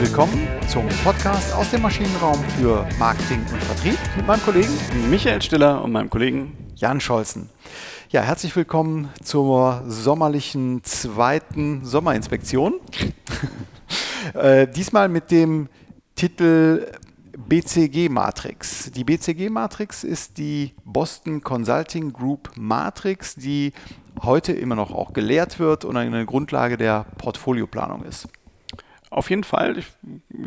willkommen zum Podcast aus dem Maschinenraum für Marketing und Vertrieb mit meinem Kollegen Michael Stiller und meinem Kollegen Jan Scholzen. Ja, herzlich willkommen zur sommerlichen zweiten Sommerinspektion. äh, diesmal mit dem Titel BCG-Matrix. Die BCG-Matrix ist die Boston Consulting Group Matrix, die heute immer noch auch gelehrt wird und eine Grundlage der Portfolioplanung ist. Auf jeden Fall. Ich,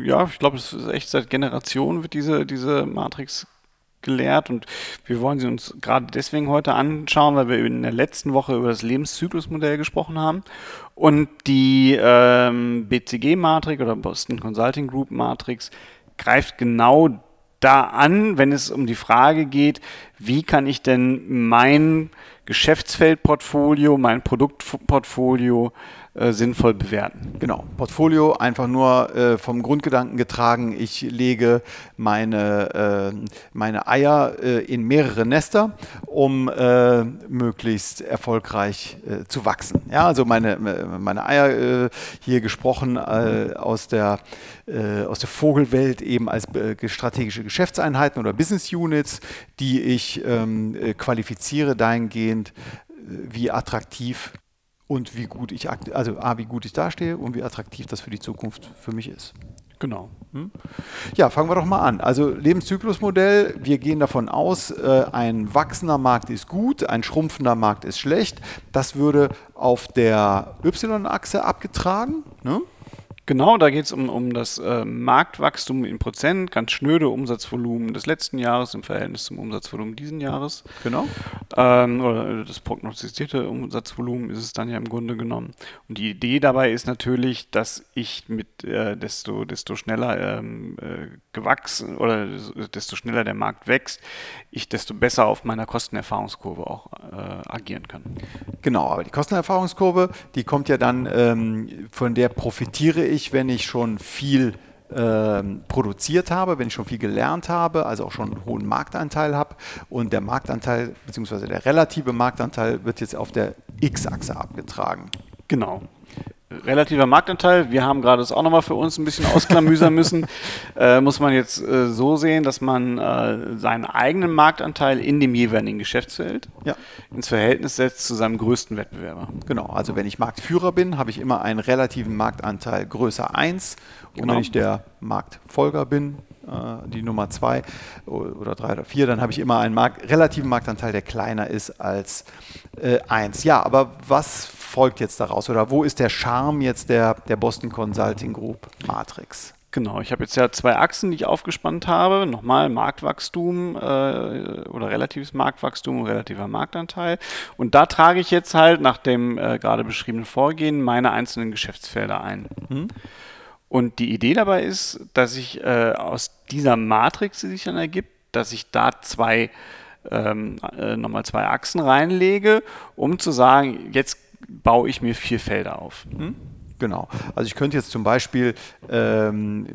ja, ich glaube, es ist echt seit Generationen wird diese, diese Matrix gelehrt und wir wollen sie uns gerade deswegen heute anschauen, weil wir in der letzten Woche über das Lebenszyklusmodell gesprochen haben und die ähm, BCG-Matrix oder Boston Consulting Group Matrix greift genau da an, wenn es um die Frage geht, wie kann ich denn mein Geschäftsfeldportfolio, mein Produktportfolio äh, sinnvoll bewerten. Genau, Portfolio einfach nur äh, vom Grundgedanken getragen, ich lege meine, äh, meine Eier äh, in mehrere Nester, um äh, möglichst erfolgreich zu wachsen. Ja, also meine, meine Eier hier gesprochen aus, der, aus der Vogelwelt eben als strategische Geschäftseinheiten oder Business Units, die ich ähm, qualifiziere dahingehend, wie attraktiv und wie gut ich, also A, wie gut ich dastehe und wie attraktiv das für die Zukunft für mich ist. Genau. Hm? Ja, fangen wir doch mal an. Also Lebenszyklusmodell, wir gehen davon aus, äh, ein wachsender Markt ist gut, ein schrumpfender Markt ist schlecht. Das würde auf der Y-Achse abgetragen. Ne? Genau, da geht es um, um das äh, Marktwachstum in Prozent, ganz schnöde Umsatzvolumen des letzten Jahres im Verhältnis zum Umsatzvolumen diesen Jahres. Genau. Ähm, oder das prognostizierte Umsatzvolumen ist es dann ja im Grunde genommen. Und die Idee dabei ist natürlich, dass ich mit äh, desto, desto schneller ähm, äh, gewachsen oder desto schneller der Markt wächst, ich desto besser auf meiner Kostenerfahrungskurve auch äh, agieren kann. Genau, aber die Kostenerfahrungskurve, die kommt ja dann, ähm, von der profitiere ich, wenn ich schon viel ähm, produziert habe, wenn ich schon viel gelernt habe, also auch schon einen hohen Marktanteil habe. Und der Marktanteil, beziehungsweise der relative Marktanteil wird jetzt auf der X-Achse abgetragen. Genau relativer Marktanteil, wir haben gerade das auch nochmal für uns ein bisschen ausklamüsern müssen, äh, muss man jetzt äh, so sehen, dass man äh, seinen eigenen Marktanteil in dem jeweiligen Geschäftsfeld ja. ins Verhältnis setzt zu seinem größten Wettbewerber. Genau, also wenn ich Marktführer bin, habe ich immer einen relativen Marktanteil größer 1 und genau. wenn ich der Marktfolger bin, die Nummer 2 oder 3 oder 4, dann habe ich immer einen Markt, relativen Marktanteil, der kleiner ist als 1. Äh, ja, aber was folgt jetzt daraus oder wo ist der Charme jetzt der, der Boston Consulting Group Matrix? Genau, ich habe jetzt ja zwei Achsen, die ich aufgespannt habe. Nochmal Marktwachstum äh, oder relatives Marktwachstum und relativer Marktanteil. Und da trage ich jetzt halt nach dem äh, gerade beschriebenen Vorgehen meine einzelnen Geschäftsfelder ein. Mhm. Und die Idee dabei ist, dass ich äh, aus dieser Matrix, die sich dann ergibt, dass ich da zwei ähm, äh, nochmal zwei Achsen reinlege, um zu sagen, jetzt baue ich mir vier Felder auf. Hm? Genau. Also ich könnte jetzt zum Beispiel ähm,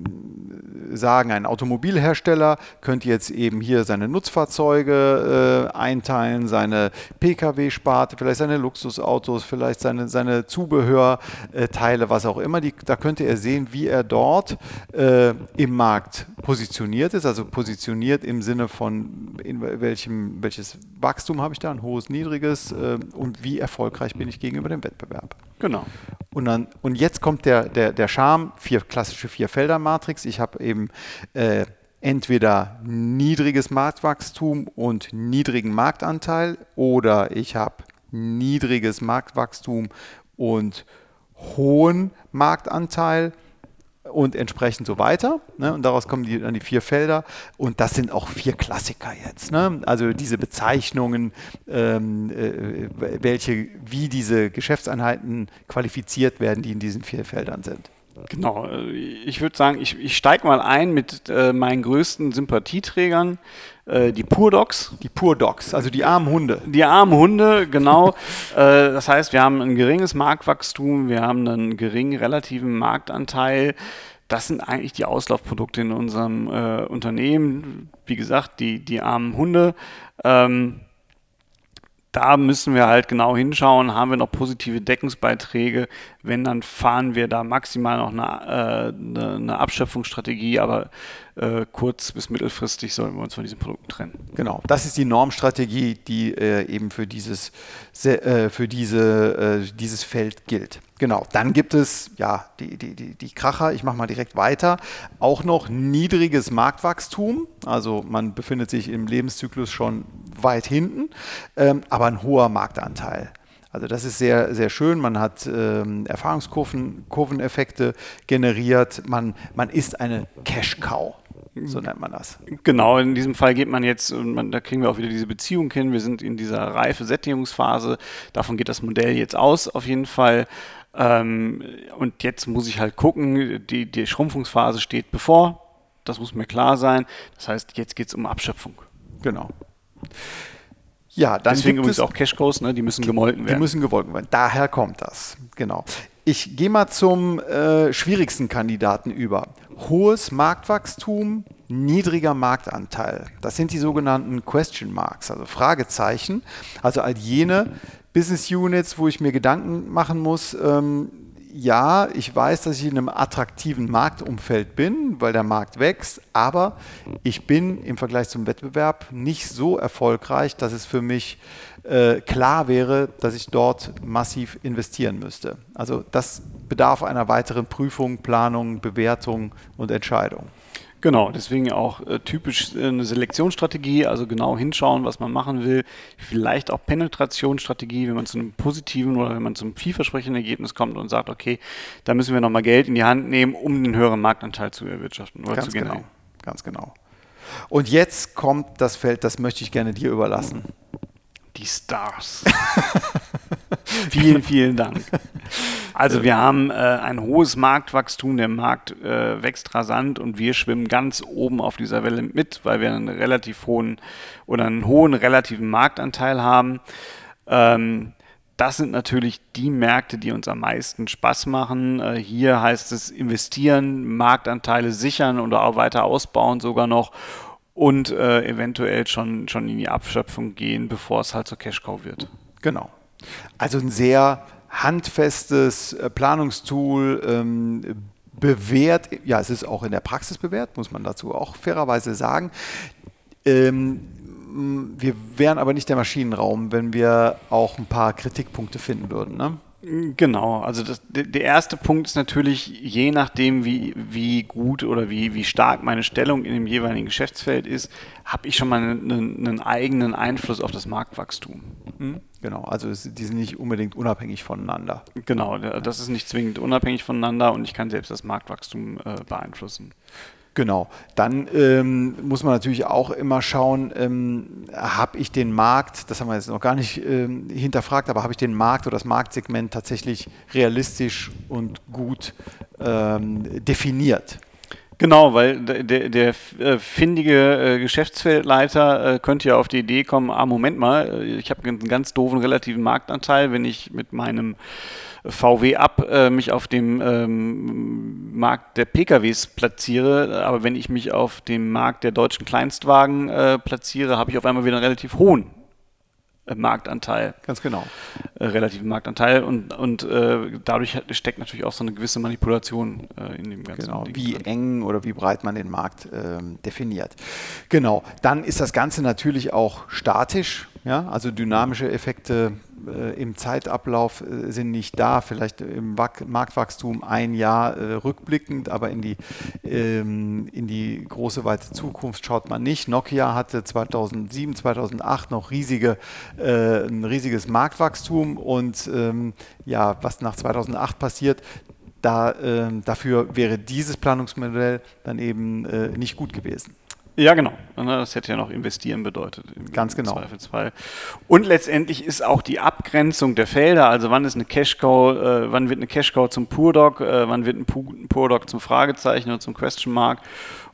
sagen, ein Automobilhersteller könnte jetzt eben hier seine Nutzfahrzeuge äh, einteilen, seine Pkw-Sparte, vielleicht seine Luxusautos, vielleicht seine, seine Zubehörteile, was auch immer. Die, da könnte er sehen, wie er dort äh, im Markt positioniert ist, also positioniert im Sinne von in welchem, welches Wachstum habe ich da, ein hohes, niedriges äh, und wie erfolgreich bin ich gegenüber dem Wettbewerb. Genau. Und, dann, und jetzt kommt der, der, der Charme, vier klassische Vier-Felder-Matrix. Ich habe eben äh, entweder niedriges Marktwachstum und niedrigen Marktanteil oder ich habe niedriges Marktwachstum und hohen Marktanteil und entsprechend so weiter. Ne? Und daraus kommen die, dann die vier Felder. Und das sind auch vier Klassiker jetzt. Ne? Also diese Bezeichnungen, ähm, äh, welche, wie diese Geschäftseinheiten qualifiziert werden, die in diesen vier Feldern sind. Genau, äh, ich würde sagen, ich, ich steige mal ein mit äh, meinen größten Sympathieträgern, äh, die Purdogs. Die Purdogs, also die armen Hunde. Die armen Hunde, genau. äh, das heißt, wir haben ein geringes Marktwachstum, wir haben einen geringen relativen Marktanteil. Das sind eigentlich die Auslaufprodukte in unserem äh, Unternehmen. Wie gesagt, die, die armen Hunde. Ähm, da müssen wir halt genau hinschauen, haben wir noch positive Deckungsbeiträge. Wenn, dann fahren wir da maximal noch eine, äh, eine, eine Abschöpfungsstrategie, aber äh, kurz- bis mittelfristig sollten wir uns von diesen Produkten trennen. Genau, das ist die Normstrategie, die äh, eben für dieses, äh, für diese, äh, dieses Feld gilt. Genau, dann gibt es ja die, die, die, die Kracher, ich mache mal direkt weiter, auch noch niedriges Marktwachstum, also man befindet sich im Lebenszyklus schon weit hinten, ähm, aber ein hoher Marktanteil. Also das ist sehr, sehr schön. Man hat ähm, Erfahrungskurveneffekte generiert. Man, man ist eine Cash-Cow. So nennt man das. Genau, in diesem Fall geht man jetzt, und man, da kriegen wir auch wieder diese Beziehung hin. Wir sind in dieser reife Sättigungsphase. Davon geht das Modell jetzt aus, auf jeden Fall. Ähm, und jetzt muss ich halt gucken, die, die Schrumpfungsphase steht bevor. Das muss mir klar sein. Das heißt, jetzt geht es um Abschöpfung. Genau. Ja, dann Deswegen übrigens auch Cashcows, ne? die müssen gemolken werden. Die müssen gemolken werden. Daher kommt das. Genau. Ich gehe mal zum äh, schwierigsten Kandidaten über. Hohes Marktwachstum, niedriger Marktanteil. Das sind die sogenannten Question Marks, also Fragezeichen. Also all jene Business Units, wo ich mir Gedanken machen muss, ähm, ja, ich weiß, dass ich in einem attraktiven Marktumfeld bin, weil der Markt wächst, aber ich bin im Vergleich zum Wettbewerb nicht so erfolgreich, dass es für mich äh, klar wäre, dass ich dort massiv investieren müsste. Also das bedarf einer weiteren Prüfung, Planung, Bewertung und Entscheidung. Genau, deswegen auch äh, typisch äh, eine Selektionsstrategie, also genau hinschauen, was man machen will. Vielleicht auch Penetrationsstrategie, wenn man zu einem positiven oder wenn man zum vielversprechenden Ergebnis kommt und sagt, okay, da müssen wir nochmal Geld in die Hand nehmen, um den höheren Marktanteil zu erwirtschaften oder Ganz zu generieren. Genau. Ganz genau. Und jetzt kommt das Feld, das möchte ich gerne dir überlassen. Die Stars. vielen, vielen Dank. Also wir haben äh, ein hohes Marktwachstum, der Markt äh, wächst rasant und wir schwimmen ganz oben auf dieser Welle mit, weil wir einen relativ hohen oder einen hohen relativen Marktanteil haben. Ähm, das sind natürlich die Märkte, die uns am meisten Spaß machen. Äh, hier heißt es investieren, Marktanteile sichern oder auch weiter ausbauen sogar noch und äh, eventuell schon, schon in die Abschöpfung gehen, bevor es halt zur Cash-Cow wird. Genau. Also ein sehr handfestes äh, Planungstool, ähm, bewährt, ja, es ist auch in der Praxis bewährt, muss man dazu auch fairerweise sagen. Ähm, wir wären aber nicht der Maschinenraum, wenn wir auch ein paar Kritikpunkte finden würden. Ne? Genau, also das, der erste Punkt ist natürlich, je nachdem, wie, wie gut oder wie, wie stark meine Stellung in dem jeweiligen Geschäftsfeld ist, habe ich schon mal einen, einen, eigenen Einfluss auf das Marktwachstum. Hm? Genau, also die sind nicht unbedingt unabhängig voneinander. Genau, das ist nicht zwingend unabhängig voneinander und ich kann selbst das Marktwachstum äh, beeinflussen. Genau. Dann ähm, muss man natürlich auch immer schauen, ähm, habe ich den Markt, das haben wir jetzt noch gar nicht ähm, hinterfragt, aber habe ich den Markt oder das Marktsegment tatsächlich realistisch und gut ähm, definiert? Genau, weil der, der, der äh, findige äh, Geschäftsfeldleiter äh, könnte ja auf die Idee kommen, ah, Moment mal, äh, ich habe einen ganz doofen relativen Marktanteil, wenn ich mit meinem VW ab äh, mich auf dem ähm, Markt der PKWs platziere, aber wenn ich mich auf dem Markt der deutschen Kleinstwagen äh, platziere, habe ich auf einmal wieder einen relativ hohen Marktanteil. Ganz genau. Äh, relativen Marktanteil und, und äh, dadurch steckt natürlich auch so eine gewisse Manipulation äh, in dem ganzen Genau, Ding wie drin. eng oder wie breit man den Markt ähm, definiert. Genau, dann ist das Ganze natürlich auch statisch, ja, also dynamische Effekte äh, im Zeitablauf äh, sind nicht da, vielleicht im Marktwachstum ein Jahr äh, rückblickend, aber in die, ähm, in die große weite Zukunft schaut man nicht. Nokia hatte 2007, 2008 noch riesige, ein riesiges Marktwachstum und ähm, ja, was nach 2008 passiert, da, dafür wäre dieses Planungsmodell dann eben nicht gut gewesen. Ja, genau. Das hätte ja noch investieren bedeutet. Ganz genau. Zweifelsfall. Und letztendlich ist auch die Abgrenzung der Felder, also wann ist eine Cash-Cow, äh, wann wird eine Cash-Cow zum Pur-Dog, äh, wann wird ein Pur-Dog zum Fragezeichen oder zum Question Mark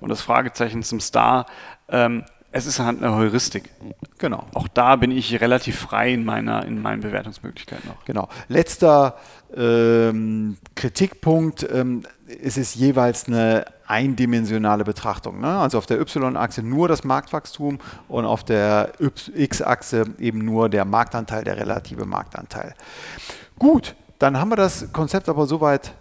und das Fragezeichen zum Star. Ähm, Es ist halt eine Heuristik. Genau. Auch da bin ich relativ frei in, meiner, in meinen Bewertungsmöglichkeiten noch. Genau. Letzter ähm, Kritikpunkt, ähm, es ist jeweils eine eindimensionale Betrachtung. Ne? Also auf der Y-Achse nur das Marktwachstum und auf der X-Achse eben nur der Marktanteil, der relative Marktanteil. Gut, dann haben wir das Konzept aber soweit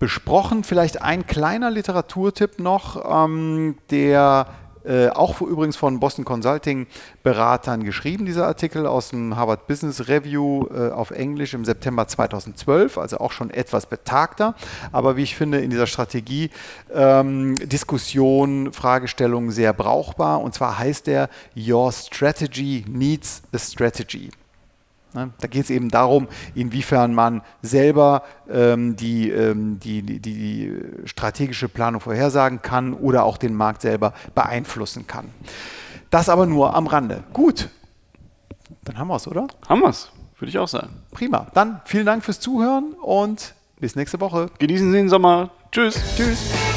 besprochen. Vielleicht ein kleiner Literaturtipp noch, ähm, der äh, auch übrigens von Boston Consulting Beratern geschrieben, dieser Artikel aus dem Harvard Business Review äh, auf Englisch im September 2012, also auch schon etwas betagter, aber wie ich finde, in dieser Strategie ähm, Diskussion, Fragestellung sehr brauchbar. Und zwar heißt der Your Strategy Needs a Strategy. Ne? Da geht es eben darum, inwiefern man selber ähm, die, ähm, die, die, die, strategische Planung vorhersagen kann oder auch den Markt selber beeinflussen kann. Das aber nur am Rande. Gut, dann haben wir es, oder? Haben wir es, würde ich auch sagen. Prima. Dann vielen Dank fürs Zuhören und bis nächste Woche. Genießen Sie den Sommer. Tschüss. Tschüss.